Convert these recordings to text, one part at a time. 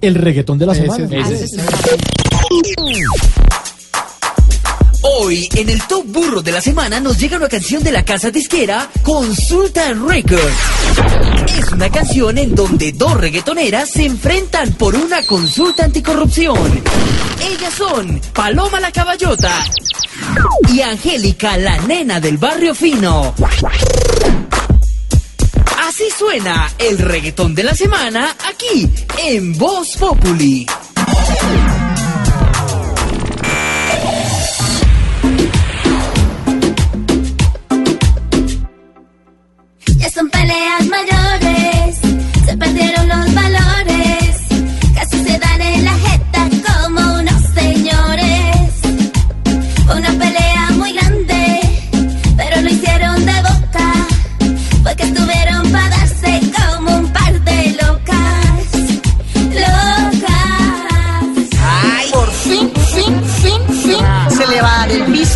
El reggaetón de la semana. Hoy, en el Top Burro de la semana, nos llega una canción de la casa disquera Consulta Records. Es una canción en donde dos reggaetoneras se enfrentan por una consulta anticorrupción. Ellas son Paloma la Caballota y Angélica la Nena del Barrio Fino. Suena el reggaetón de la semana aquí en Voz Populi. Ya son peleas mayores, se perdieron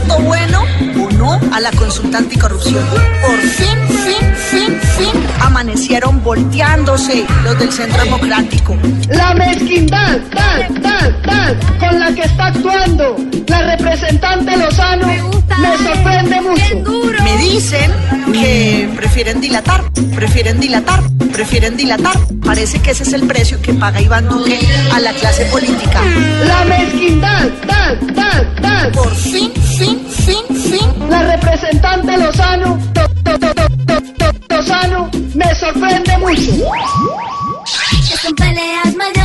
visto bueno o no a la consulta anticorrupción. Por fin, fin, fin, fin. Amanecieron volteándose los del Centro Democrático. La mezquindad, tal, tal, tal, con la que está actuando la representante Lozano me sorprende mucho. Me dicen que prefieren dilatar, prefieren dilatar, prefieren dilatar. Parece que ese es el precio que paga Iván Duque a la clase política. La mezquindad, tal, tal, son peleas mayores.